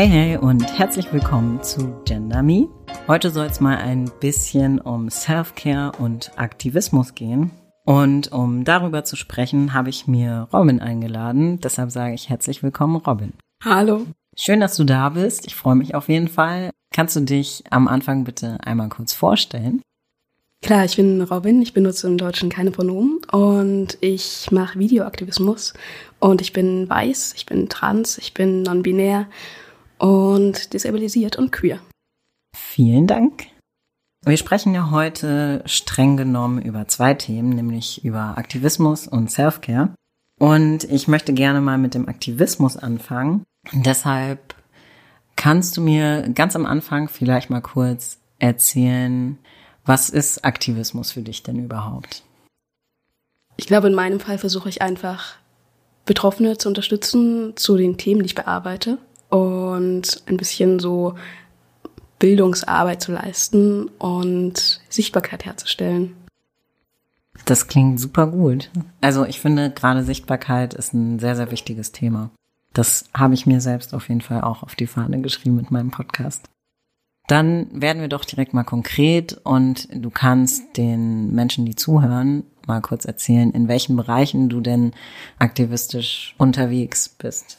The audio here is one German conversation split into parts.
Hey, hey und herzlich willkommen zu Gender Me. Heute soll es mal ein bisschen um Self-Care und Aktivismus gehen. Und um darüber zu sprechen, habe ich mir Robin eingeladen. Deshalb sage ich herzlich willkommen, Robin. Hallo. Schön, dass du da bist. Ich freue mich auf jeden Fall. Kannst du dich am Anfang bitte einmal kurz vorstellen? Klar, ich bin Robin, ich benutze im Deutschen keine Pronomen und ich mache Videoaktivismus und ich bin weiß, ich bin trans, ich bin non-binär und disabilisiert und queer. Vielen Dank. Wir sprechen ja heute streng genommen über zwei Themen, nämlich über Aktivismus und Self-Care. Und ich möchte gerne mal mit dem Aktivismus anfangen. Deshalb kannst du mir ganz am Anfang vielleicht mal kurz erzählen, was ist Aktivismus für dich denn überhaupt? Ich glaube, in meinem Fall versuche ich einfach, Betroffene zu unterstützen zu den Themen, die ich bearbeite und ein bisschen so Bildungsarbeit zu leisten und Sichtbarkeit herzustellen. Das klingt super gut. Also ich finde, gerade Sichtbarkeit ist ein sehr, sehr wichtiges Thema. Das habe ich mir selbst auf jeden Fall auch auf die Fahne geschrieben mit meinem Podcast. Dann werden wir doch direkt mal konkret und du kannst den Menschen, die zuhören, mal kurz erzählen, in welchen Bereichen du denn aktivistisch unterwegs bist.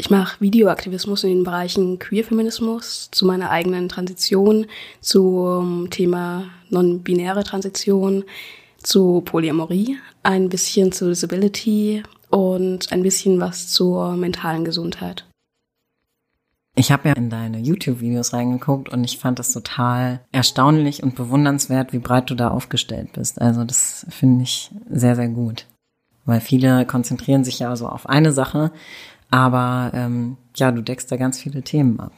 Ich mache Videoaktivismus in den Bereichen Queerfeminismus, zu meiner eigenen Transition, zum Thema non-binäre Transition, zu Polyamorie, ein bisschen zu Disability und ein bisschen was zur mentalen Gesundheit. Ich habe ja in deine YouTube-Videos reingeguckt und ich fand das total erstaunlich und bewundernswert, wie breit du da aufgestellt bist. Also das finde ich sehr, sehr gut. Weil viele konzentrieren sich ja so auf eine Sache aber ähm, ja, du deckst da ganz viele Themen ab.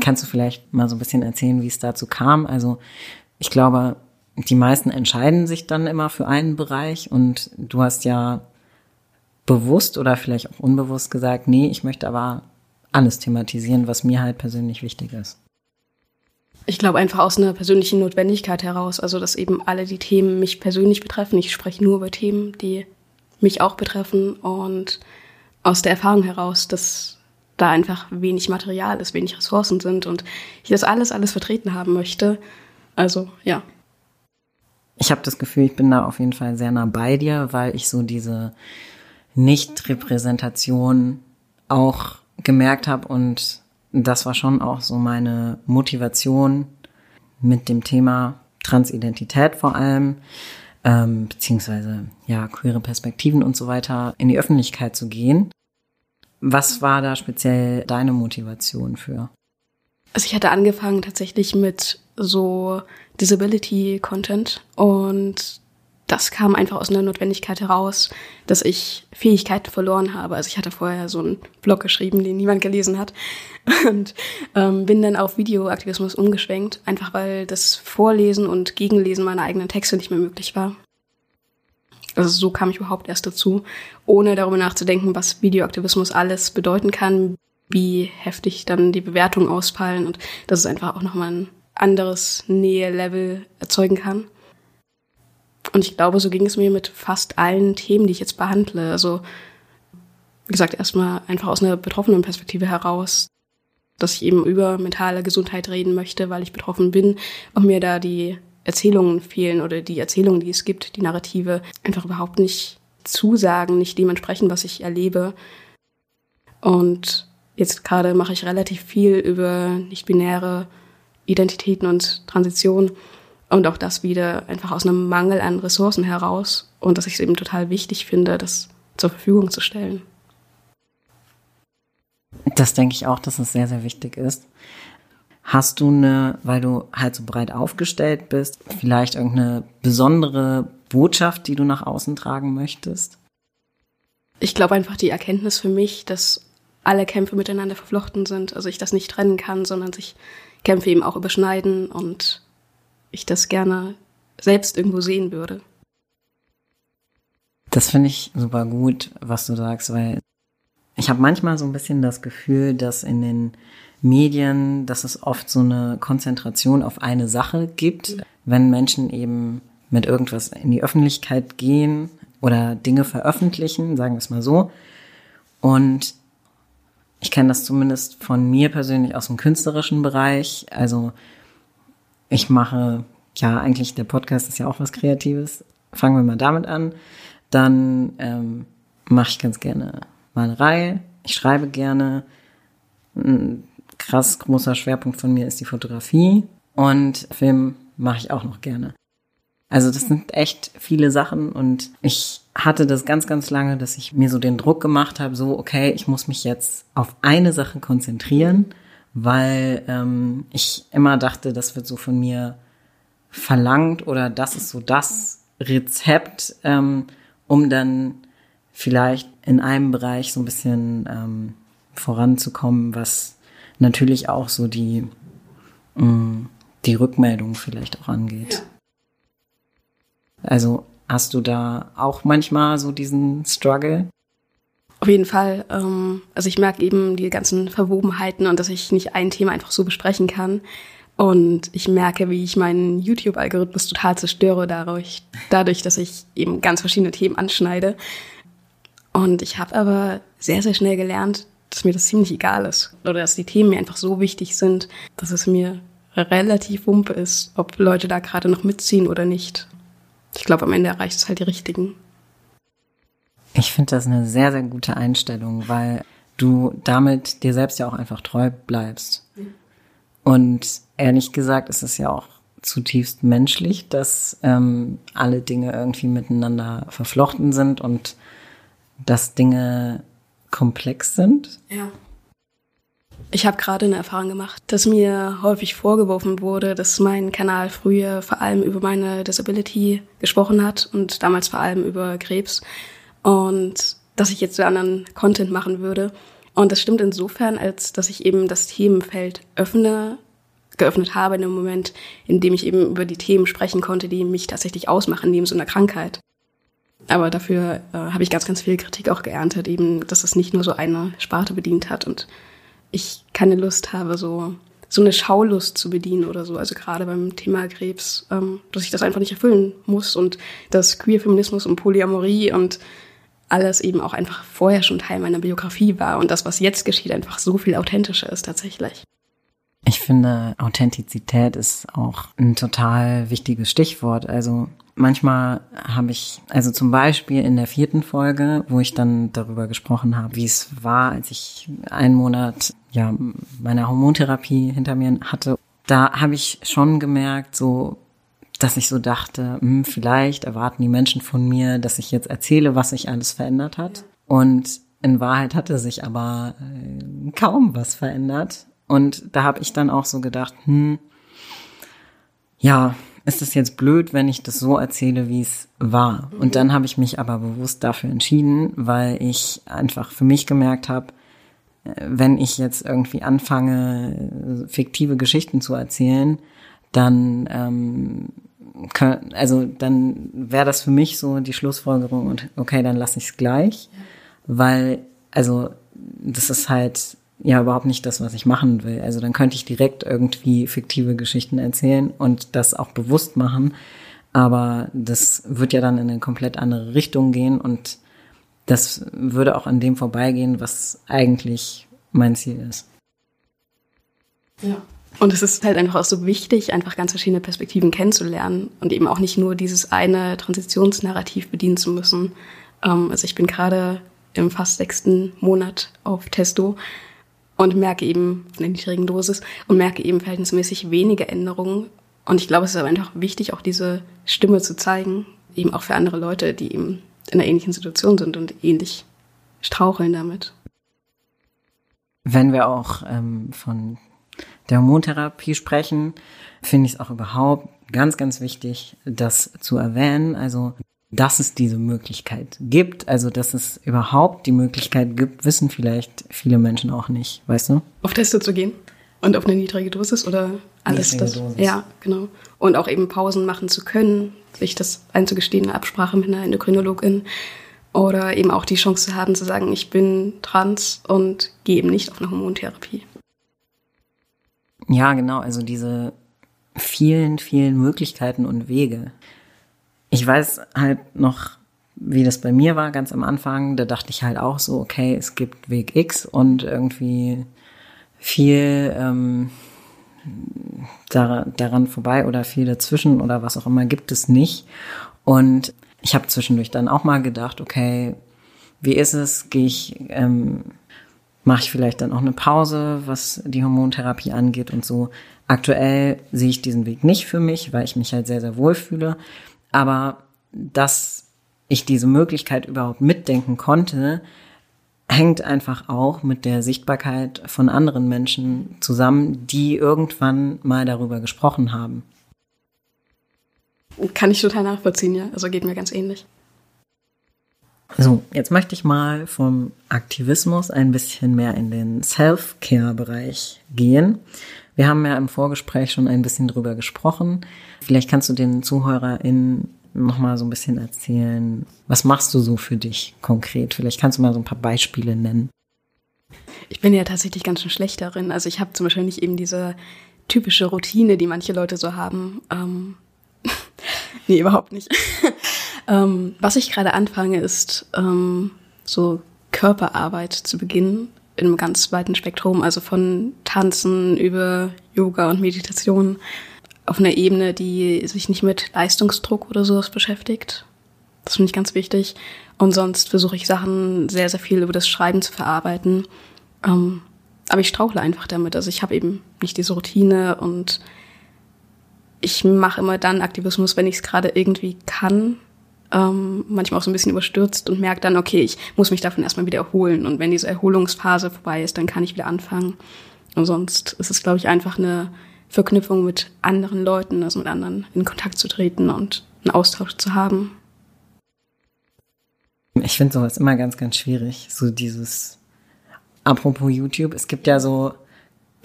Kannst du vielleicht mal so ein bisschen erzählen, wie es dazu kam? Also ich glaube, die meisten entscheiden sich dann immer für einen Bereich und du hast ja bewusst oder vielleicht auch unbewusst gesagt, nee, ich möchte aber alles thematisieren, was mir halt persönlich wichtig ist. Ich glaube einfach aus einer persönlichen Notwendigkeit heraus, also dass eben alle die Themen mich persönlich betreffen. Ich spreche nur über Themen, die mich auch betreffen und aus der Erfahrung heraus, dass da einfach wenig Material ist, wenig Ressourcen sind und ich das alles, alles vertreten haben möchte. Also, ja. Ich habe das Gefühl, ich bin da auf jeden Fall sehr nah bei dir, weil ich so diese Nicht-Repräsentation auch gemerkt habe und das war schon auch so meine Motivation mit dem Thema Transidentität vor allem, ähm, beziehungsweise ja, queere Perspektiven und so weiter in die Öffentlichkeit zu gehen. Was war da speziell deine Motivation für? Also ich hatte angefangen tatsächlich mit so Disability-Content und das kam einfach aus einer Notwendigkeit heraus, dass ich Fähigkeiten verloren habe. Also ich hatte vorher so einen Blog geschrieben, den niemand gelesen hat und ähm, bin dann auf Videoaktivismus umgeschwenkt, einfach weil das Vorlesen und Gegenlesen meiner eigenen Texte nicht mehr möglich war. Also so kam ich überhaupt erst dazu, ohne darüber nachzudenken, was Videoaktivismus alles bedeuten kann, wie heftig dann die Bewertungen ausfallen und dass es einfach auch nochmal ein anderes Nähe-Level erzeugen kann. Und ich glaube, so ging es mir mit fast allen Themen, die ich jetzt behandle. Also, wie gesagt, erstmal einfach aus einer betroffenen Perspektive heraus, dass ich eben über mentale Gesundheit reden möchte, weil ich betroffen bin und mir da die Erzählungen fehlen oder die Erzählungen, die es gibt, die Narrative, einfach überhaupt nicht zusagen, nicht dementsprechend, was ich erlebe. Und jetzt gerade mache ich relativ viel über nicht-binäre Identitäten und Transition und auch das wieder einfach aus einem Mangel an Ressourcen heraus und dass ich es eben total wichtig finde, das zur Verfügung zu stellen. Das denke ich auch, dass es sehr, sehr wichtig ist. Hast du eine, weil du halt so breit aufgestellt bist, vielleicht irgendeine besondere Botschaft, die du nach außen tragen möchtest? Ich glaube einfach die Erkenntnis für mich, dass alle Kämpfe miteinander verflochten sind. Also ich das nicht trennen kann, sondern sich Kämpfe eben auch überschneiden und ich das gerne selbst irgendwo sehen würde. Das finde ich super gut, was du sagst, weil ich habe manchmal so ein bisschen das Gefühl, dass in den Medien, dass es oft so eine Konzentration auf eine Sache gibt, wenn Menschen eben mit irgendwas in die Öffentlichkeit gehen oder Dinge veröffentlichen, sagen wir es mal so. Und ich kenne das zumindest von mir persönlich aus dem künstlerischen Bereich. Also ich mache, ja, eigentlich der Podcast ist ja auch was Kreatives. Fangen wir mal damit an. Dann ähm, mache ich ganz gerne Malerei. Ich schreibe gerne. Ein krass großer Schwerpunkt von mir ist die Fotografie. Und Film mache ich auch noch gerne. Also das sind echt viele Sachen und ich hatte das ganz, ganz lange, dass ich mir so den Druck gemacht habe, so, okay, ich muss mich jetzt auf eine Sache konzentrieren, weil ähm, ich immer dachte, das wird so von mir verlangt oder das ist so das Rezept, ähm, um dann vielleicht in einem Bereich so ein bisschen ähm, voranzukommen, was natürlich auch so die, mh, mm, die Rückmeldung vielleicht auch angeht. Also hast du da auch manchmal so diesen Struggle? Auf jeden Fall. Ähm, also ich merke eben die ganzen Verwobenheiten und dass ich nicht ein Thema einfach so besprechen kann. Und ich merke, wie ich meinen YouTube-Algorithmus total zerstöre dadurch, dadurch, dass ich eben ganz verschiedene Themen anschneide. Und ich habe aber sehr, sehr schnell gelernt, dass mir das ziemlich egal ist. Oder dass die Themen mir einfach so wichtig sind, dass es mir relativ wumpe ist, ob Leute da gerade noch mitziehen oder nicht ich glaube, am Ende erreicht es halt die richtigen. Ich finde das eine sehr, sehr gute Einstellung, weil du damit dir selbst ja auch einfach treu bleibst. Und ehrlich gesagt ist es ja auch zutiefst menschlich, dass ähm, alle Dinge irgendwie miteinander verflochten sind und dass Dinge komplex sind. Ja. Ich habe gerade eine Erfahrung gemacht, dass mir häufig vorgeworfen wurde, dass mein Kanal früher vor allem über meine Disability gesprochen hat und damals vor allem über Krebs und dass ich jetzt so anderen Content machen würde. Und das stimmt insofern, als dass ich eben das Themenfeld öffne, geöffnet habe in dem Moment, in dem ich eben über die Themen sprechen konnte, die mich tatsächlich ausmachen, neben so einer Krankheit. Aber dafür äh, habe ich ganz, ganz viel Kritik auch geerntet, eben, dass es nicht nur so eine Sparte bedient hat und ich keine Lust habe, so, so eine Schaulust zu bedienen oder so. Also gerade beim Thema Krebs, ähm, dass ich das einfach nicht erfüllen muss und dass Queer-Feminismus und Polyamorie und alles eben auch einfach vorher schon Teil meiner Biografie war und das, was jetzt geschieht, einfach so viel authentischer ist tatsächlich. Ich finde, Authentizität ist auch ein total wichtiges Stichwort. Also manchmal habe ich, also zum Beispiel in der vierten Folge, wo ich dann darüber gesprochen habe, wie es war, als ich einen Monat ja meiner Hormontherapie hinter mir hatte, da habe ich schon gemerkt, so dass ich so dachte, hm, vielleicht erwarten die Menschen von mir, dass ich jetzt erzähle, was sich alles verändert hat. Und in Wahrheit hatte sich aber äh, kaum was verändert. Und da habe ich dann auch so gedacht, hm, ja, ist es jetzt blöd, wenn ich das so erzähle, wie es war. Und dann habe ich mich aber bewusst dafür entschieden, weil ich einfach für mich gemerkt habe, äh, wenn ich jetzt irgendwie anfange, fiktive Geschichten zu erzählen, dann ähm, also dann wäre das für mich so die Schlussfolgerung und okay, dann lasse ich es gleich, weil also das ist halt ja überhaupt nicht das, was ich machen will. Also dann könnte ich direkt irgendwie fiktive Geschichten erzählen und das auch bewusst machen. Aber das wird ja dann in eine komplett andere Richtung gehen und das würde auch an dem vorbeigehen, was eigentlich mein Ziel ist. Ja. Und es ist halt einfach auch so wichtig, einfach ganz verschiedene Perspektiven kennenzulernen und eben auch nicht nur dieses eine Transitionsnarrativ bedienen zu müssen. Ähm, also ich bin gerade im fast sechsten Monat auf Testo und merke eben der niedrigen Dosis und merke eben verhältnismäßig wenige Änderungen. Und ich glaube, es ist aber einfach wichtig, auch diese Stimme zu zeigen, eben auch für andere Leute, die eben in einer ähnlichen Situation sind und ähnlich straucheln damit. Wenn wir auch ähm, von der Hormontherapie sprechen, finde ich es auch überhaupt ganz, ganz wichtig, das zu erwähnen. Also dass es diese Möglichkeit gibt, also dass es überhaupt die Möglichkeit gibt, wissen vielleicht viele Menschen auch nicht, weißt du? Auf Teste zu gehen und auf eine niedrige Dosis oder alles niedrige das. Dosis. Ja, genau. Und auch eben Pausen machen zu können, sich das einzugestehen in Absprache mit einer Endokrinologin oder eben auch die Chance zu haben zu sagen, ich bin trans und gehe eben nicht auf eine Hormontherapie. Ja, genau, also diese vielen, vielen Möglichkeiten und Wege ich weiß halt noch wie das bei mir war ganz am Anfang, da dachte ich halt auch so, okay, es gibt Weg X und irgendwie viel ähm, daran vorbei oder viel dazwischen oder was auch immer gibt es nicht. Und ich habe zwischendurch dann auch mal gedacht, okay, wie ist es? Gehe ich, ähm, mache ich vielleicht dann auch eine Pause, was die Hormontherapie angeht und so. Aktuell sehe ich diesen Weg nicht für mich, weil ich mich halt sehr, sehr wohl fühle. Aber dass ich diese Möglichkeit überhaupt mitdenken konnte, hängt einfach auch mit der Sichtbarkeit von anderen Menschen zusammen, die irgendwann mal darüber gesprochen haben. Kann ich total nachvollziehen, ja. Also geht mir ganz ähnlich. So, jetzt möchte ich mal vom Aktivismus ein bisschen mehr in den Self-Care-Bereich gehen. Wir haben ja im Vorgespräch schon ein bisschen drüber gesprochen. Vielleicht kannst du den ZuhörerInnen noch mal so ein bisschen erzählen. Was machst du so für dich konkret? Vielleicht kannst du mal so ein paar Beispiele nennen. Ich bin ja tatsächlich ganz schön schlecht darin. Also ich habe zum Beispiel nicht eben diese typische Routine, die manche Leute so haben. Ähm nee, überhaupt nicht. Ähm, was ich gerade anfange, ist ähm, so Körperarbeit zu beginnen in einem ganz weiten Spektrum, also von Tanzen über Yoga und Meditation auf einer Ebene, die sich nicht mit Leistungsdruck oder sowas beschäftigt. Das finde ich ganz wichtig. Und sonst versuche ich Sachen sehr, sehr viel über das Schreiben zu verarbeiten. Ähm, aber ich strauchle einfach damit. Also ich habe eben nicht diese Routine und ich mache immer dann Aktivismus, wenn ich es gerade irgendwie kann. Ähm, manchmal auch so ein bisschen überstürzt und merke dann, okay, ich muss mich davon erstmal wieder erholen. Und wenn diese Erholungsphase vorbei ist, dann kann ich wieder anfangen. Und sonst ist es, glaube ich, einfach eine Verknüpfung mit anderen Leuten, also mit anderen in Kontakt zu treten und einen Austausch zu haben. Ich finde sowas immer ganz, ganz schwierig. So dieses, apropos YouTube, es gibt ja so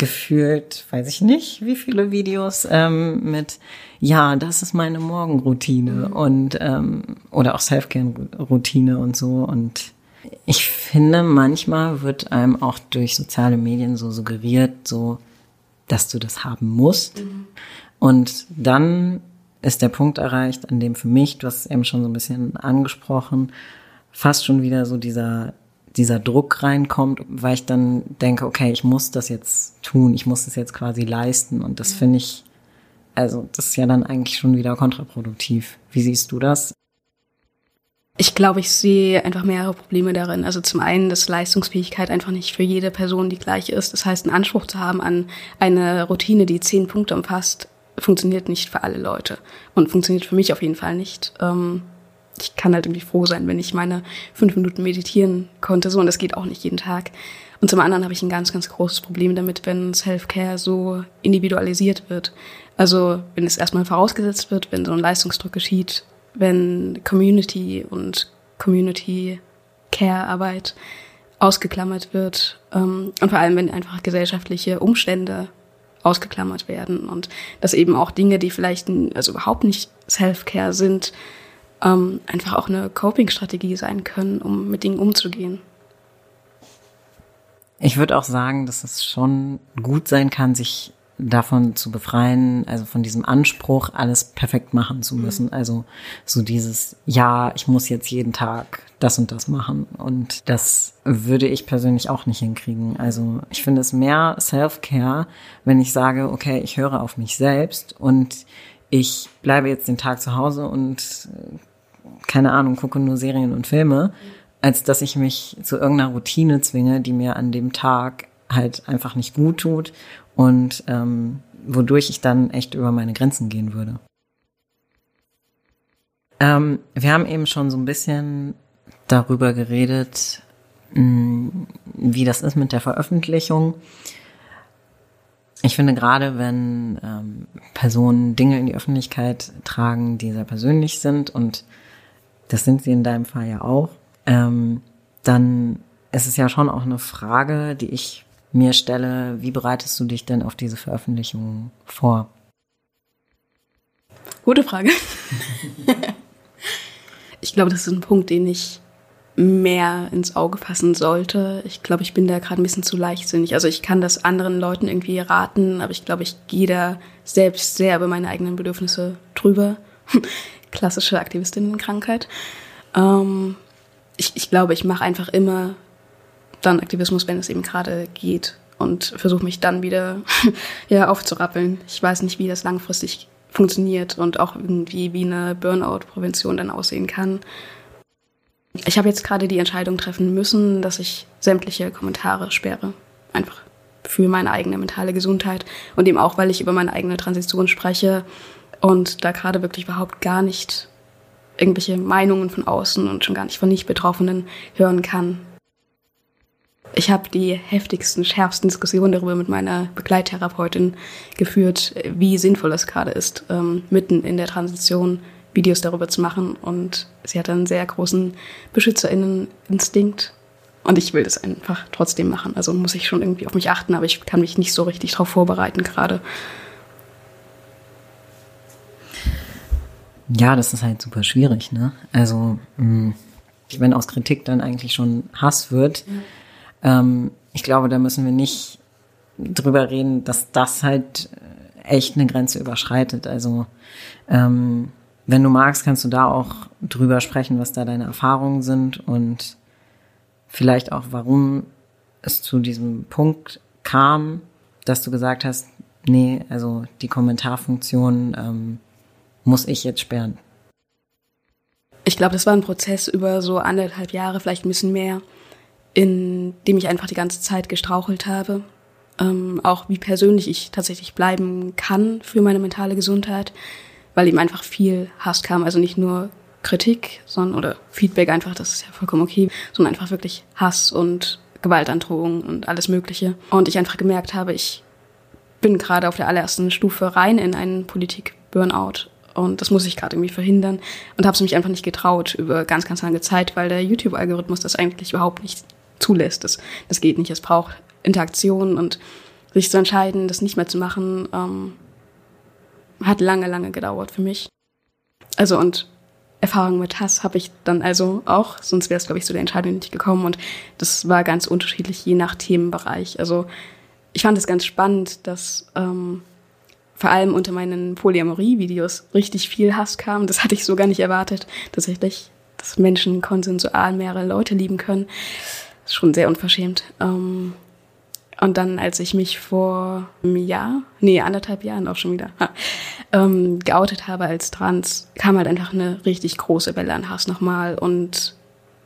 gefühlt, weiß ich nicht, wie viele Videos ähm, mit, ja, das ist meine Morgenroutine mhm. und ähm, oder auch Selfcare-Routine und so. Und ich finde, manchmal wird einem auch durch soziale Medien so suggeriert, so dass du das haben musst. Mhm. Und dann ist der Punkt erreicht, an dem für mich, du hast es eben schon so ein bisschen angesprochen, fast schon wieder so dieser, dieser Druck reinkommt, weil ich dann denke, okay, ich muss das jetzt tun, ich muss das jetzt quasi leisten. Und das mhm. finde ich, also das ist ja dann eigentlich schon wieder kontraproduktiv. Wie siehst du das? Ich glaube, ich sehe einfach mehrere Probleme darin. Also zum einen, dass Leistungsfähigkeit einfach nicht für jede Person die gleiche ist. Das heißt, einen Anspruch zu haben an eine Routine, die zehn Punkte umfasst, funktioniert nicht für alle Leute und funktioniert für mich auf jeden Fall nicht. Ähm, ich kann halt irgendwie froh sein, wenn ich meine fünf Minuten meditieren konnte, so und das geht auch nicht jeden Tag. Und zum anderen habe ich ein ganz, ganz großes Problem damit, wenn Self-Care so individualisiert wird. Also wenn es erstmal vorausgesetzt wird, wenn so ein Leistungsdruck geschieht, wenn Community und Community Care Arbeit ausgeklammert wird ähm, und vor allem wenn einfach gesellschaftliche Umstände ausgeklammert werden und dass eben auch Dinge, die vielleicht also überhaupt nicht Self-Care sind, ähm, einfach auch eine Coping-Strategie sein können, um mit Dingen umzugehen. Ich würde auch sagen, dass es schon gut sein kann, sich davon zu befreien, also von diesem Anspruch, alles perfekt machen zu müssen. Mhm. Also so dieses, ja, ich muss jetzt jeden Tag das und das machen. Und das würde ich persönlich auch nicht hinkriegen. Also ich finde es mehr Self-Care, wenn ich sage, okay, ich höre auf mich selbst und ich bleibe jetzt den Tag zu Hause und äh, keine Ahnung, gucke nur Serien und Filme, als dass ich mich zu irgendeiner Routine zwinge, die mir an dem Tag halt einfach nicht gut tut und ähm, wodurch ich dann echt über meine Grenzen gehen würde. Ähm, wir haben eben schon so ein bisschen darüber geredet, mh, mm, wie das ist mit der Veröffentlichung. Ich finde gerade, wenn ähm, Personen Dinge in die Öffentlichkeit tragen, die sehr persönlich sind, und das sind sie in deinem Fall ja auch, ähm, dann ist es ja schon auch eine Frage, die ich mir stelle, wie bereitest du dich denn auf diese Veröffentlichung vor? Gute Frage. ich glaube, das ist ein Punkt, den ich mehr ins Auge fassen sollte. Ich glaube, ich bin da gerade ein bisschen zu leichtsinnig. Also ich kann das anderen Leuten irgendwie raten, aber ich glaube, ich gehe da selbst sehr über meine eigenen Bedürfnisse drüber. Klassische Aktivistinnenkrankheit. Ähm, ich, ich glaube, ich mache einfach immer dann Aktivismus, wenn es eben gerade geht und versuche mich dann wieder ja, aufzurappeln. Ich weiß nicht, wie das langfristig funktioniert und auch irgendwie wie eine Burnout-Prävention dann aussehen kann. Ich habe jetzt gerade die Entscheidung treffen müssen, dass ich sämtliche Kommentare sperre. Einfach für meine eigene mentale Gesundheit und eben auch, weil ich über meine eigene Transition spreche und da gerade wirklich überhaupt gar nicht irgendwelche Meinungen von außen und schon gar nicht von Nicht-Betroffenen hören kann. Ich habe die heftigsten, schärfsten Diskussionen darüber mit meiner Begleittherapeutin geführt, wie sinnvoll es gerade ist, ähm, mitten in der Transition Videos darüber zu machen. Und sie hat einen sehr großen BeschützerInnen-Instinkt. Und ich will das einfach trotzdem machen. Also muss ich schon irgendwie auf mich achten, aber ich kann mich nicht so richtig darauf vorbereiten gerade. Ja, das ist halt super schwierig, ne? Also, mh, wenn aus Kritik dann eigentlich schon Hass wird, ja ähm, ich glaube, da müssen wir nicht drüber reden, dass das halt echt eine Grenze überschreitet. Also ähm, wenn du magst, kannst du da auch drüber sprechen, was da deine Erfahrungen sind und vielleicht auch, warum es zu diesem Punkt kam, dass du gesagt hast, nee, also die Kommentarfunktion ähm, muss ich jetzt sperren. Ich glaube, das war ein Prozess über so anderthalb Jahre, vielleicht ein bisschen mehr in dem ich einfach die ganze Zeit gestrauchelt habe. Ähm, auch wie persönlich ich tatsächlich bleiben kann für meine mentale Gesundheit, weil ihm einfach viel Hass kam. Also nicht nur Kritik, sondern oder Feedback einfach, das ist ja vollkommen okay, sondern einfach wirklich Hass und Gewaltandrohung und alles Mögliche. Und ich einfach gemerkt habe, ich bin gerade auf der allerersten Stufe rein in einen Politik-Burnout. Und das muss ich gerade irgendwie verhindern. Und habe es mich einfach nicht getraut über ganz, ganz lange Zeit, weil der YouTube-Algorithmus das eigentlich überhaupt nicht zulässt. Das, das geht nicht. Es braucht Interaktion und sich zu entscheiden, das nicht mehr zu machen, ähm, hat lange, lange gedauert für mich. Also und Erfahrung mit Hass habe ich dann also auch, sonst wäre es, glaube ich, zu der Entscheidung nicht gekommen. Und das war ganz unterschiedlich, je nach Themenbereich. Also ich fand es ganz spannend, dass ähm, vor allem unter meinen Polyamorie-Videos richtig viel Hass kam. Das hatte ich so gar nicht erwartet, tatsächlich, dass Menschen konsensual mehrere Leute lieben können ist schon sehr unverschämt. Ähm, und dann, als ich mich vor einem Jahr, nee, anderthalb Jahren auch schon wieder, ähm, geoutet habe als trans, kam halt einfach eine richtig große Welle an Hass nochmal. Und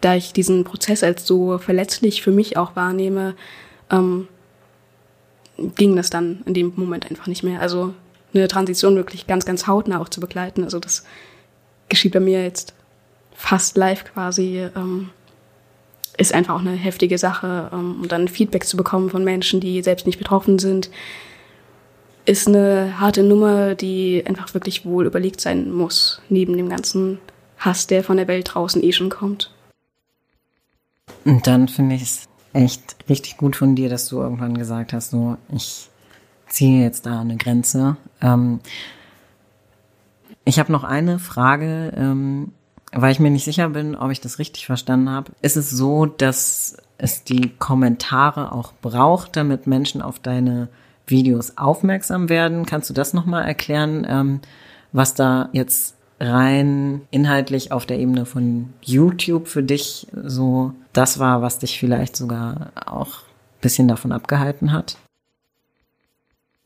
da ich diesen Prozess als so verletzlich für mich auch wahrnehme, ähm, ging das dann in dem Moment einfach nicht mehr. Also eine Transition wirklich ganz, ganz hautnah auch zu begleiten. Also das geschieht bei mir jetzt fast live quasi. Ähm, ist einfach auch eine heftige Sache. Ähm, und dann Feedback zu bekommen von Menschen, die selbst nicht betroffen sind, ist eine harte Nummer, die einfach wirklich wohl überlegt sein muss, neben dem ganzen Hass, der von der Welt draußen eh schon kommt. Und dann finde ich es echt richtig gut von dir, dass du irgendwann gesagt hast, so, ich ziehe jetzt da eine Grenze. Ähm, ich habe noch eine Frage, ähm, weil ich mir nicht sicher bin, ob ich das richtig verstanden habe, ist es so, dass es die Kommentare auch braucht, damit Menschen auf deine Videos aufmerksam werden. Kannst du das nochmal erklären, ähm, was da jetzt rein inhaltlich auf der Ebene von YouTube für dich so das war, was dich vielleicht sogar auch bisschen davon abgehalten hat?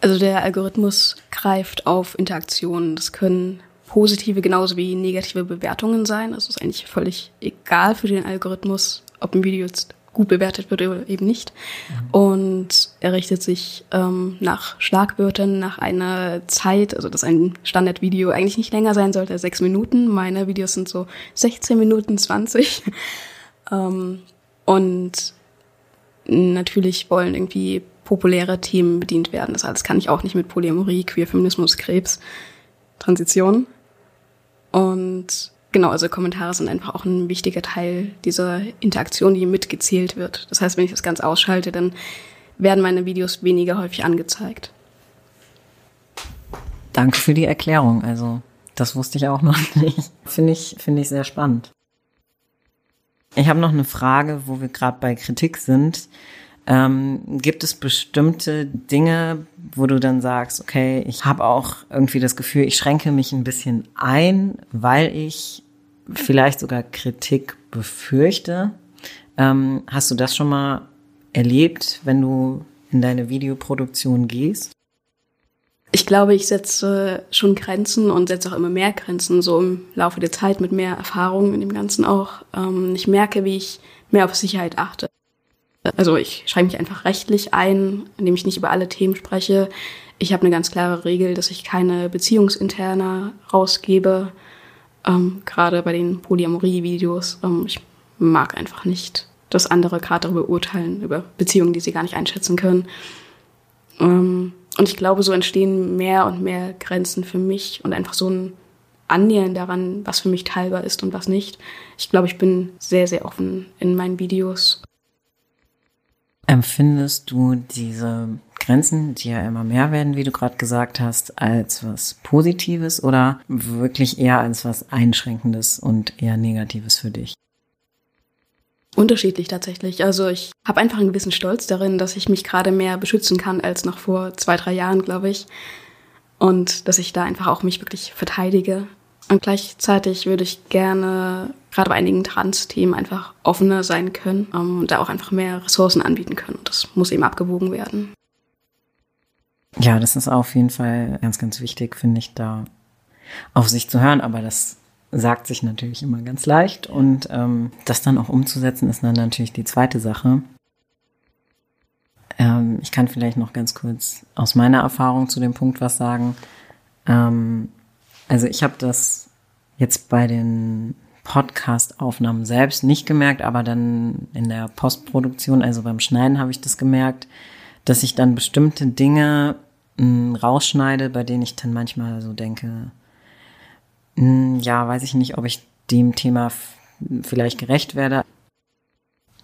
Also der Algorithmus greift auf Interaktionen. Das können positive genauso wie negative Bewertungen sein. Also es ist eigentlich völlig egal für den Algorithmus, ob ein Video jetzt gut bewertet wird oder eben nicht. Mhm. Und er richtet sich ähm, nach Schlagwörtern, nach einer Zeit, also dass ein Standardvideo eigentlich nicht länger sein sollte als sechs Minuten. Meine Videos sind so 16 Minuten 20. ähm, und natürlich wollen irgendwie populäre Themen bedient werden. Das alles kann ich auch nicht mit Polyamorie, Queerfeminismus, Krebs, Transition. Und genau, also Kommentare sind einfach auch ein wichtiger Teil dieser Interaktion, die mitgezählt wird. Das heißt, wenn ich das ganz ausschalte, dann werden meine Videos weniger häufig angezeigt. Danke für die Erklärung. Also, das wusste ich auch noch nicht. Finde ich, finde ich sehr spannend. Ich habe noch eine Frage, wo wir gerade bei Kritik sind. Ähm, gibt es bestimmte Dinge, wo du dann sagst, okay, ich habe auch irgendwie das Gefühl, ich schränke mich ein bisschen ein, weil ich vielleicht sogar Kritik befürchte. Ähm, hast du das schon mal erlebt, wenn du in deine Videoproduktion gehst? Ich glaube, ich setze schon Grenzen und setze auch immer mehr Grenzen, so im Laufe der Zeit mit mehr Erfahrung in dem Ganzen auch. Ähm, ich merke, wie ich mehr auf Sicherheit achte. Also ich schreibe mich einfach rechtlich ein, indem ich nicht über alle Themen spreche. Ich habe eine ganz klare Regel, dass ich keine Beziehungsinterne rausgebe, ähm, gerade bei den Polyamorie-Videos. Ähm, ich mag einfach nicht, dass andere gerade darüber urteilen, über Beziehungen, die sie gar nicht einschätzen können. Ähm, und ich glaube, so entstehen mehr und mehr Grenzen für mich und einfach so ein Annähern daran, was für mich teilbar ist und was nicht. Ich glaube, ich bin sehr, sehr offen in meinen Videos. Empfindest du diese Grenzen, die ja immer mehr werden, wie du gerade gesagt hast, als was Positives oder wirklich eher als was Einschränkendes und eher Negatives für dich? Unterschiedlich tatsächlich. Also ich habe einfach einen gewissen Stolz darin, dass ich mich gerade mehr beschützen kann als noch vor zwei, drei Jahren, glaube ich. Und dass ich da einfach auch mich wirklich verteidige. Und gleichzeitig würde ich gerne gerade bei einigen Trans-Themen einfach offener sein können um, und da auch einfach mehr Ressourcen anbieten können. Und das muss eben abgewogen werden. Ja, das ist auf jeden Fall ganz, ganz wichtig, finde ich, da auf sich zu hören. Aber das sagt sich natürlich immer ganz leicht und ähm, das dann auch umzusetzen ist dann natürlich die zweite Sache. Ähm, ich kann vielleicht noch ganz kurz aus meiner Erfahrung zu dem Punkt was sagen. Ähm, also ich habe das jetzt bei den Podcast-Aufnahmen selbst nicht gemerkt, aber dann in der Postproduktion, also beim Schneiden habe ich das gemerkt, dass ich dann bestimmte Dinge mh, hm, rausschneide, bei denen ich dann manchmal so denke, hm, ja, weiß ich nicht, ob ich dem Thema vielleicht gerecht werde.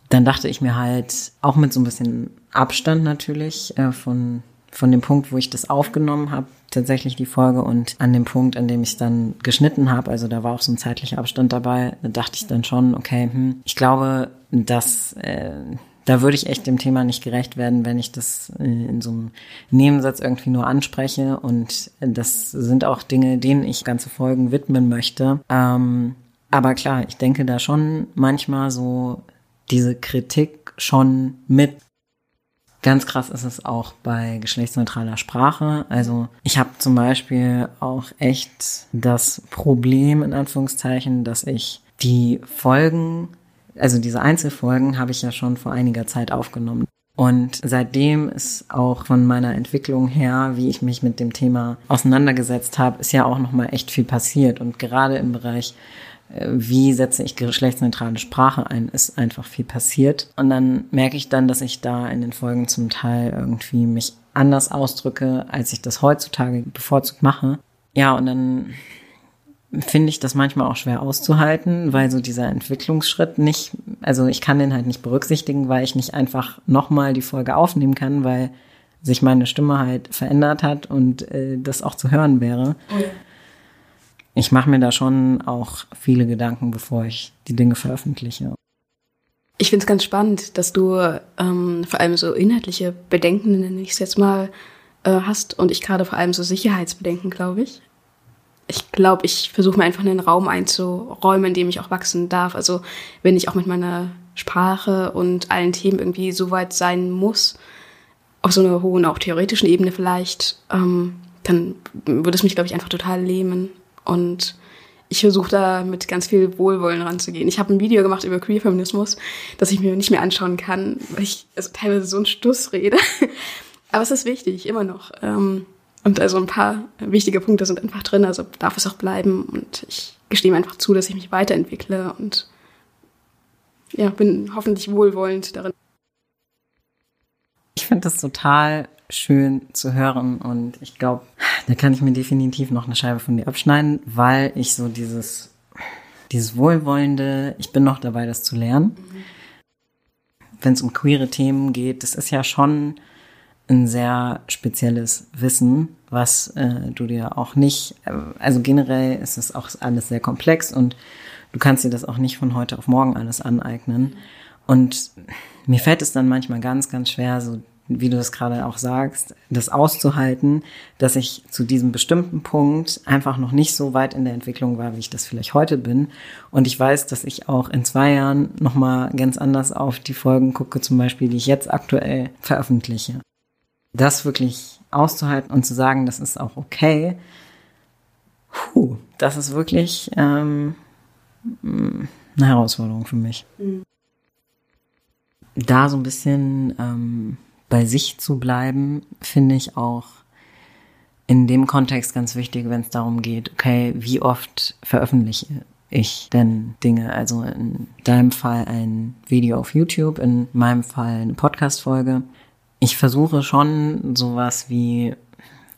Dann dachte ich mir halt, auch mit so ein bisschen Abstand natürlich äh, von, von dem Punkt, wo ich das aufgenommen habe, tatsächlich die Folge und an dem Punkt, an dem ich dann geschnitten habe, also da war auch so ein zeitlicher Abstand dabei, da dachte ich dann schon, okay, hm, ich glaube, dass äh, da würde ich echt dem Thema nicht gerecht werden, wenn ich das äh, in so einem Nebensatz irgendwie nur anspreche. Und das sind auch Dinge, denen ich ganze Folgen widmen möchte. Ähm, aber klar, ich denke da schon manchmal so diese Kritik schon mit. Ganz krass ist es auch bei geschlechtsneutraler Sprache. Also ich habe zum Beispiel auch echt das Problem in Anführungszeichen, dass ich die Folgen also diese Einzelfolgen habe ich ja schon vor einiger Zeit aufgenommen. Und seitdem ist auch von meiner Entwicklung her, wie ich mich mit dem Thema auseinandergesetzt habe, ist ja auch noch mal echt viel passiert. Und gerade im Bereich, wie setze ich geschlechtsneutrale Sprache ein, ist einfach viel passiert. Und dann merke ich dann, dass ich da in den Folgen zum Teil irgendwie mich anders ausdrücke, als ich das heutzutage bevorzugt mache. Ja, und dann finde ich das manchmal auch schwer auszuhalten, weil so dieser Entwicklungsschritt nicht, also ich kann den halt nicht berücksichtigen, weil ich nicht einfach nochmal die Folge aufnehmen kann, weil sich meine Stimme halt verändert hat und äh, das auch zu hören wäre. Oh ja. Ich mache mir da schon auch viele Gedanken, bevor ich die Dinge veröffentliche. Ich finde es ganz spannend, dass du ähm, vor allem so inhaltliche Bedenken, nenne ich es jetzt mal, äh, hast und ich gerade vor allem so Sicherheitsbedenken, glaube ich ich glaube, ich versuche mir einfach einen Raum einzuräumen, in dem ich auch wachsen darf. Also wenn ich auch mit meiner Sprache und allen Themen irgendwie so weit sein muss, auf so einer hohen, auch theoretischen Ebene vielleicht, ähm, dann würde es mich, glaube ich, einfach total lähmen. Und ich versuche da mit ganz viel Wohlwollen ranzugehen. Ich habe ein Video gemacht über Queer-Feminismus, das ich mir nicht mehr anschauen kann, weil ich also teilweise so einen Stuss rede. Aber es ist wichtig, immer noch. Ähm, und also ein paar wichtige Punkte sind einfach drin, also darf es auch bleiben. Und ich gestehe mir einfach zu, dass ich mich weiterentwickle und ja, bin hoffentlich wohlwollend darin. Ich finde das total schön zu hören und ich glaube, da kann ich mir definitiv noch eine Scheibe von dir abschneiden, weil ich so dieses, dieses Wohlwollende, ich bin noch dabei, das zu lernen. Mhm. Wenn es um queere Themen geht, das ist ja schon ein sehr spezielles Wissen, was äh, du dir auch nicht, äh, also generell ist es auch alles sehr komplex und du kannst dir das auch nicht von heute auf morgen alles aneignen. Und mir fällt es dann manchmal ganz, ganz schwer, so wie du das gerade auch sagst, das auszuhalten, dass ich zu diesem bestimmten Punkt einfach noch nicht so weit in der Entwicklung war, wie ich das vielleicht heute bin. Und ich weiß, dass ich auch in zwei Jahren nochmal ganz anders auf die Folgen gucke, zum Beispiel, die ich jetzt aktuell veröffentliche. Das wirklich auszuhalten und zu sagen, das ist auch okay, puh, das ist wirklich ähm, eine Herausforderung für mich. Mhm. Da so ein bisschen ähm, bei sich zu bleiben, finde ich auch in dem Kontext ganz wichtig, wenn es darum geht, okay, wie oft veröffentliche ich denn Dinge? Also in deinem Fall ein Video auf YouTube, in meinem Fall eine Podcast-Folge. Ich versuche schon sowas wie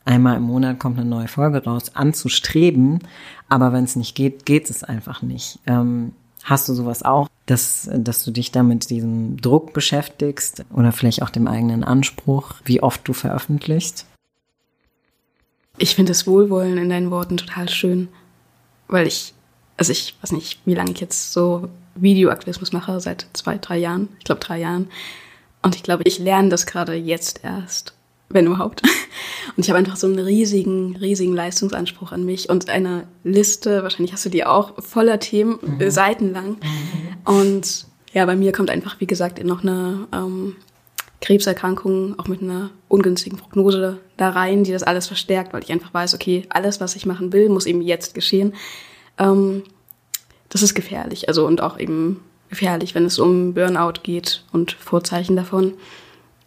einmal im Monat kommt eine neue Folge raus, anzustreben. Aber wenn es nicht geht, geht es einfach nicht. Ähm, hast du sowas auch, dass, dass du dich da mit diesem Druck beschäftigst oder vielleicht auch dem eigenen Anspruch, wie oft du veröffentlichst? Ich finde das Wohlwollen in deinen Worten total schön, weil ich, also ich weiß nicht, wie lange ich jetzt so Videoaktivismus mache, seit zwei, drei Jahren, ich glaube drei Jahren. Und ich glaube, ich lerne das gerade jetzt erst wenn überhaupt. Und ich habe einfach so einen riesigen, riesigen Leistungsanspruch an mich und eine Liste, wahrscheinlich hast du die auch, voller Themen, mhm. Äh, seitenlang. Mhm. Und ja, bei mir kommt einfach, wie gesagt, noch eine ähm, Krebserkrankung, auch mit einer ungünstigen Prognose da rein, die das alles verstärkt, weil ich einfach weiß, okay, alles, was ich machen will, muss eben jetzt geschehen. Ähm, das ist gefährlich, also und auch eben gefährlich, wenn es um Burnout geht und Vorzeichen davon.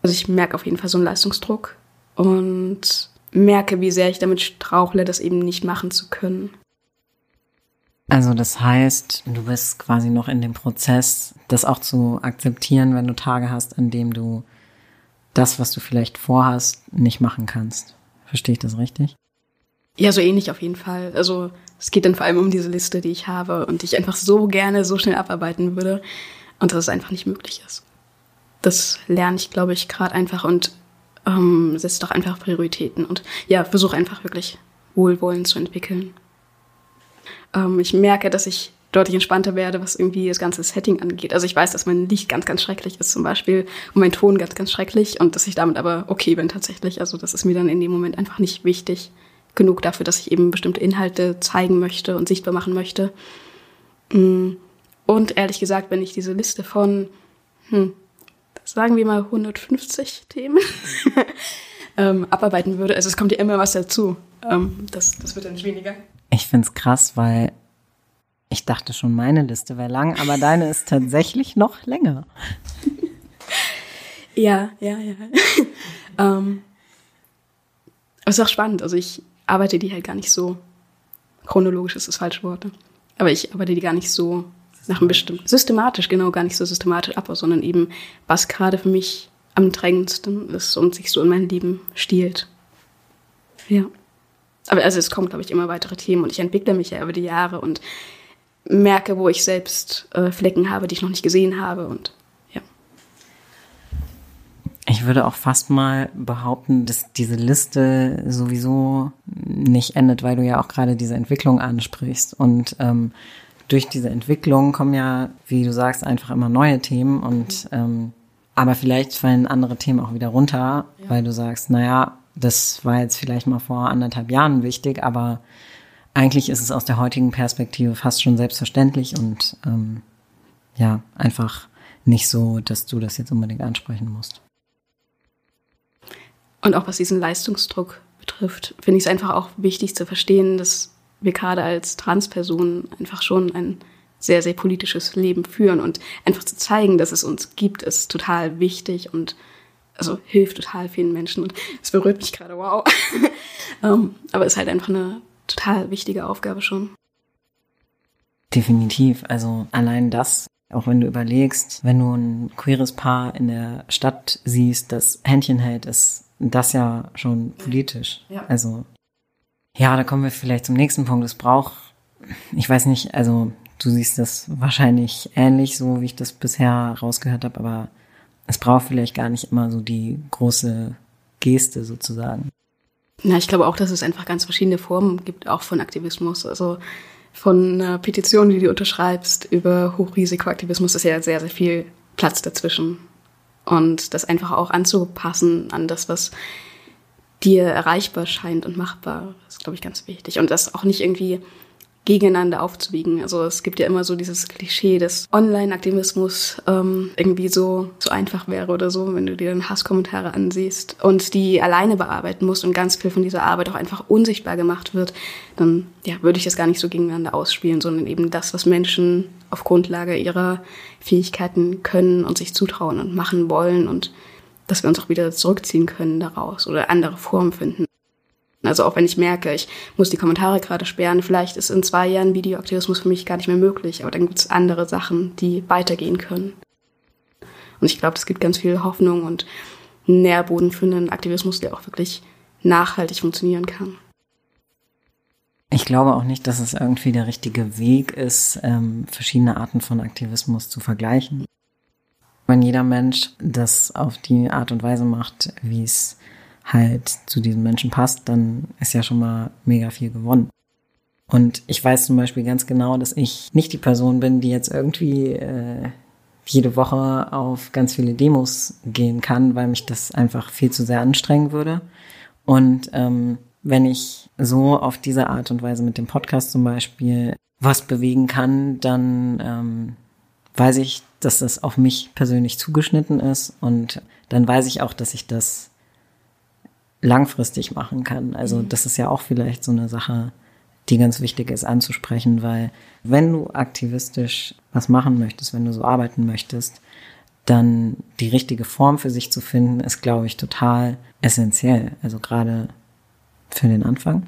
Also ich merke auf jeden Fall so einen Leistungsdruck und merke, wie sehr ich damit strauchle, das eben nicht machen zu können. Also das heißt, du bist quasi noch in dem Prozess, das auch zu akzeptieren, wenn du Tage hast, an dem du das, was du vielleicht vorhast, nicht machen kannst. Verstehe ich das richtig? Ja, so ähnlich auf jeden Fall. Also es geht dann vor allem um diese Liste, die ich habe und die ich einfach so gerne so schnell abarbeiten würde und dass es einfach nicht möglich ist das lerne ich, glaube ich, gerade einfach und ähm, setze doch einfach Prioritäten und ja, versuche einfach wirklich Wohlwollen zu entwickeln. Ähm, ich merke, dass ich deutlich entspannter werde, was irgendwie das ganze Setting angeht. Also ich weiß, dass mein Licht ganz, ganz schrecklich ist zum Beispiel und mein Ton ganz, ganz schrecklich und dass ich damit aber okay bin tatsächlich. Also das ist mir dann in dem Moment einfach nicht wichtig genug dafür, dass ich eben bestimmte Inhalte zeigen möchte und sichtbar machen möchte. Mm. Und ehrlich gesagt, wenn ich diese Liste von hm, sagen wir mal 150 Themen ähm, abarbeiten würde. Also es kommt ja immer was dazu. Ähm, das, das wird dann schwieriger. Ich finde es krass, weil ich dachte schon, meine Liste wäre lang, aber deine ist tatsächlich noch länger. ja, ja, ja. ähm, es ist auch spannend. Also ich arbeite die halt gar nicht so chronologisch, ist das falsche Wort. Aber ich arbeite die gar nicht so nach einem bestimmten, systematisch, genau, gar nicht so systematisch ab, sondern eben, was gerade für mich am drängendsten ist und sich so in mein Leben stiehlt. Ja. Aber also es kommen, glaube ich, immer weitere Themen und ich entwickle mich ja über die Jahre und merke, wo ich selbst äh, Flecken habe, die ich noch nicht gesehen habe und ja. Ich würde auch fast mal behaupten, dass diese Liste sowieso nicht endet, weil du ja auch gerade diese Entwicklung ansprichst und ähm, durch diese Entwicklung kommen ja, wie du sagst, einfach immer neue Themen und ähm, aber vielleicht fallen andere Themen auch wieder runter, ja. weil du sagst, naja, das war jetzt vielleicht mal vor anderthalb Jahren wichtig, aber eigentlich ist es aus der heutigen Perspektive fast schon selbstverständlich und ähm, ja, einfach nicht so, dass du das jetzt unbedingt ansprechen musst. Und auch was diesen Leistungsdruck betrifft, finde ich es einfach auch wichtig zu verstehen, dass wir gerade als Transpersonen einfach schon ein sehr, sehr politisches Leben führen und einfach zu zeigen, dass es uns gibt, ist total wichtig und also hilft total vielen Menschen und es berührt mich gerade, wow. um, ähm, aber ist halt einfach eine total wichtige Aufgabe schon. Definitiv. Also allein das, auch wenn du überlegst, wenn du ein queeres Paar in der Stadt siehst, das Händchen hält, ist das ja schon politisch. Ja. Also ja, da kommen wir vielleicht zum nächsten Punkt. Es braucht, ich weiß nicht, also du siehst das wahrscheinlich ähnlich, so wie ich das bisher rausgehört habe, aber es braucht vielleicht gar nicht immer so die große Geste sozusagen. Ja, ich glaube auch, dass es einfach ganz verschiedene Formen gibt, auch von Aktivismus. Also von einer Petition, die du unterschreibst, über Hochrisikoaktivismus ist ja sehr, sehr viel Platz dazwischen. und das einfach auch anzupassen an das, was dir erreichbar scheint und machbar. Das ist, glaube ich, ganz wichtig. Und das auch nicht irgendwie gegeneinander aufzuwiegen. Also es gibt ja immer so dieses Klischee, dass Online-Aktivismus ähm, irgendwie so, so einfach wäre oder so, wenn du dir dann Hasskommentare ansiehst und die alleine bearbeiten musst und ganz viel von dieser Arbeit auch einfach unsichtbar gemacht wird, dann ja, würde ich das gar nicht so gegeneinander ausspielen, sondern eben das, was Menschen auf Grundlage ihrer Fähigkeiten können und sich zutrauen und machen wollen und dass wir uns auch wieder zurückziehen können daraus oder andere Formen finden. Also auch wenn ich merke, ich muss die Kommentare gerade sperren, vielleicht ist in zwei Jahren Videoaktivismus für mich gar nicht mehr möglich, aber dann gibt es andere Sachen, die weitergehen können. Und ich glaube, es gibt ganz viel Hoffnung und Nährboden für einen Aktivismus, der auch wirklich nachhaltig funktionieren kann. Ich glaube auch nicht, dass es irgendwie der richtige Weg ist, ähm, verschiedene Arten von Aktivismus zu vergleichen. Wenn jeder Mensch das auf die Art und Weise macht, wie es halt zu diesen Menschen passt, dann ist ja schon mal mega viel gewonnen. Und ich weiß zum Beispiel ganz genau, dass ich nicht die Person bin, die jetzt irgendwie äh, jede Woche auf ganz viele Demos gehen kann, weil mich das einfach viel zu sehr anstrengen würde. Und ähm, wenn ich so auf diese Art und Weise mit dem Podcast zum Beispiel was bewegen kann, dann ähm, weiß ich, dass das auf mich persönlich zugeschnitten ist und dann weiß ich auch, dass ich das langfristig machen kann. Also mhm. das ist ja auch vielleicht so eine Sache, die ganz wichtig ist anzusprechen, weil wenn du aktivistisch was machen möchtest, wenn du so arbeiten möchtest, dann die richtige Form für sich zu finden, ist, glaube ich, total essentiell. Also gerade für den Anfang.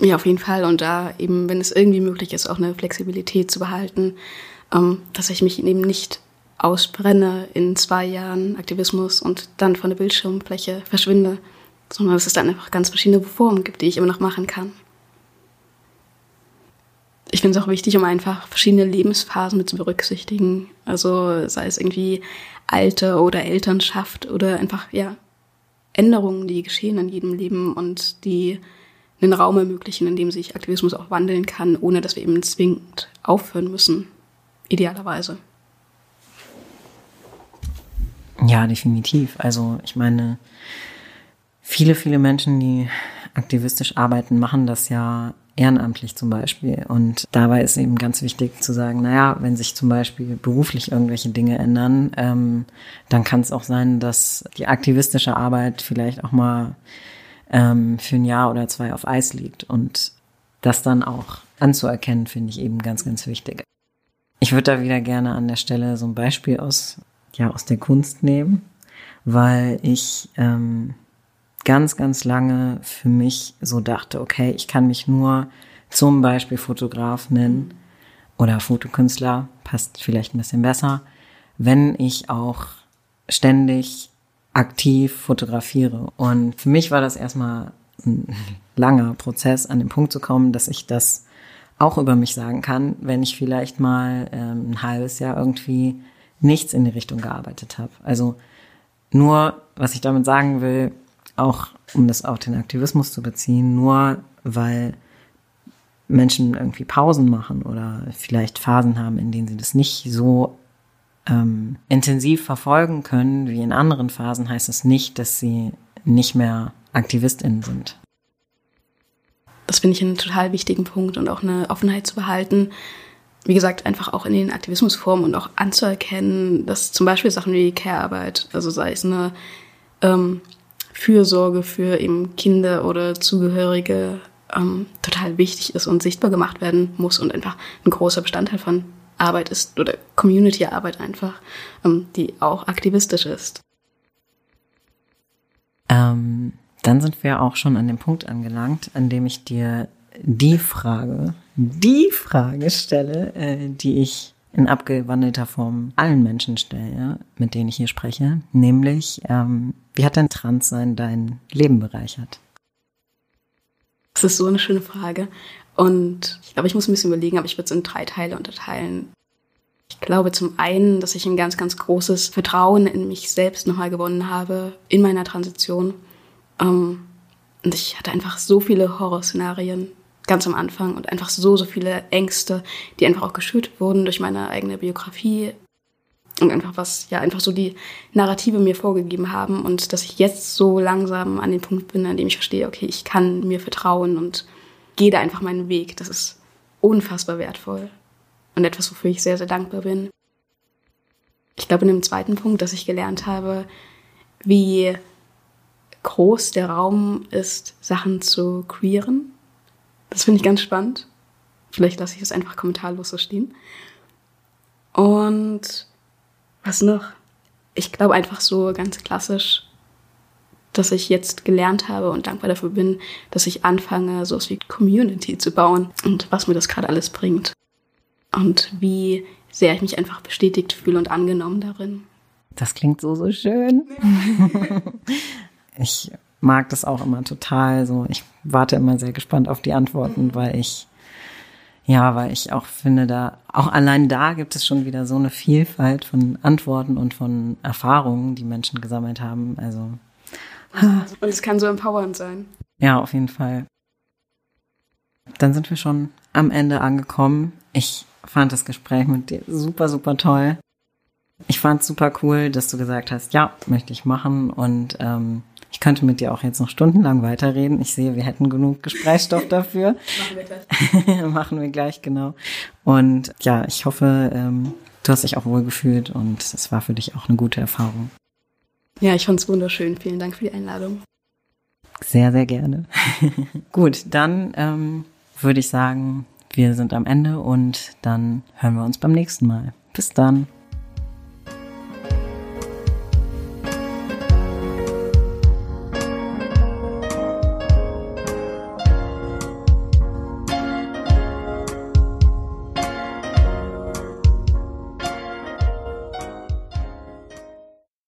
Ja, auf jeden Fall. Und da eben, wenn es irgendwie möglich ist, auch eine Flexibilität zu behalten, ähm, dass ich mich eben nicht ausbrenne in zwei Jahren Aktivismus und dann von der Bildschirmfläche verschwinde, sondern dass es dann einfach ganz verschiedene Formen gibt, die ich immer noch machen kann. Ich finde es auch wichtig, um einfach verschiedene Lebensphasen mit zu berücksichtigen. Also sei es irgendwie Alter oder Elternschaft oder einfach, ja, Änderungen, die geschehen in jedem Leben und die einen Raum ermöglichen, in dem sich Aktivismus auch wandeln kann, ohne dass wir eben zwingend aufhören müssen. Idealerweise. Ja, definitiv. Also ich meine, viele, viele Menschen, die aktivistisch arbeiten, machen das ja ehrenamtlich zum Beispiel. Und dabei ist eben ganz wichtig zu sagen, naja, wenn sich zum Beispiel beruflich irgendwelche Dinge ändern, ähm, dann kann es auch sein, dass die aktivistische Arbeit vielleicht auch mal ähm, für ein Jahr oder zwei auf Eis liegt. Und das dann auch anzuerkennen, finde ich eben ganz, ganz wichtig. Ich würde da wieder gerne an der Stelle so ein Beispiel aus ja aus der Kunst nehmen, weil ich ähm, ganz, ganz lange für mich so dachte, okay, ich kann mich nur zum Beispiel Fotograf nennen oder Fotokünstler, passt vielleicht ein bisschen besser, wenn ich auch ständig aktiv fotografiere. Und für mich war das erstmal ein langer Prozess, an den Punkt zu kommen, dass ich das auch über mich sagen kann, wenn ich vielleicht mal ähm, ein halbes Jahr irgendwie nichts in die Richtung gearbeitet habe. Also nur, was ich damit sagen will, auch um das auf den Aktivismus zu beziehen, nur weil Menschen irgendwie Pausen machen oder vielleicht Phasen haben, in denen sie das nicht so ähm, intensiv verfolgen können wie in anderen Phasen, heißt es nicht, dass sie nicht mehr AktivistInnen sind. Das finde ich einen total wichtigen Punkt und auch eine Offenheit zu behalten, wie gesagt, einfach auch in den Aktivismusformen und auch anzuerkennen, dass zum Beispiel Sachen wie Care-Arbeit, also sei es eine ähm, Fürsorge für eben Kinder oder Zugehörige, ähm, total wichtig ist und sichtbar gemacht werden muss und einfach ein großer Bestandteil von Arbeit ist oder Community-Arbeit einfach, ähm, die auch aktivistisch ist. Ähm, dann sind wir auch schon an dem Punkt angelangt, an dem ich dir die Frage, die Frage stelle, äh, die ich in abgewandelter Form allen Menschen stelle, mit denen ich hier spreche, nämlich, ähm, wie hat dein Transsein dein Leben bereichert? Das ist so eine schöne Frage. Und ich glaube, ich muss ein bisschen überlegen, aber ich würde es in drei Teile unterteilen. Ich glaube zum einen, dass ich ein ganz, ganz großes Vertrauen in mich selbst nochmal gewonnen habe in meiner Transition. Ähm, und ich hatte einfach so viele Horrorszenarien ganz am Anfang und einfach so, so viele Ängste, die einfach auch geschürt wurden durch meine eigene Biografie. und einfach was, ja, einfach so die Narrative mir vorgegeben haben und dass ich jetzt so langsam an den Punkt bin, an dem ich verstehe, okay, ich kann mir vertrauen und gehe da einfach meinen Weg. Das ist unfassbar wertvoll und etwas, wofür ich sehr, sehr dankbar bin. Ich glaube, in dem zweiten Punkt, dass ich gelernt habe, wie groß der Raum ist, Sachen zu queeren. Das finde ich ganz spannend. Vielleicht lasse ich es einfach kommentarlos so stehen. Und was noch? Ich glaube einfach so ganz klassisch, dass ich jetzt gelernt habe und dankbar dafür bin, dass ich anfange, so wie Community zu bauen und was mir das gerade alles bringt. Und wie sehr ich mich einfach bestätigt fühle und angenommen darin. Das klingt so, so schön. ich mag das auch immer total so. Ich warte immer sehr gespannt auf die Antworten, weil ich ja, weil ich auch finde, da, auch allein da gibt es schon wieder so eine Vielfalt von Antworten und von Erfahrungen, die Menschen gesammelt haben. Also. Und es kann so empowernd sein. Ja, auf jeden Fall. Dann sind wir schon am Ende angekommen. Ich fand das Gespräch mit dir super, super toll. Ich fand es super cool, dass du gesagt hast, ja, möchte ich machen. Und ähm, ich könnte mit dir auch jetzt noch stundenlang weiterreden. Ich sehe, wir hätten genug Gesprächsstoff dafür. Machen wir gleich. Machen wir gleich, genau. Und ja, ich hoffe, ähm, du hast dich auch wohl gefühlt und es war für dich auch eine gute Erfahrung. Ja, ich fand es wunderschön. Vielen Dank für die Einladung. Sehr, sehr gerne. Gut, dann ähm, würde ich sagen, wir sind am Ende und dann hören wir uns beim nächsten Mal. Bis dann.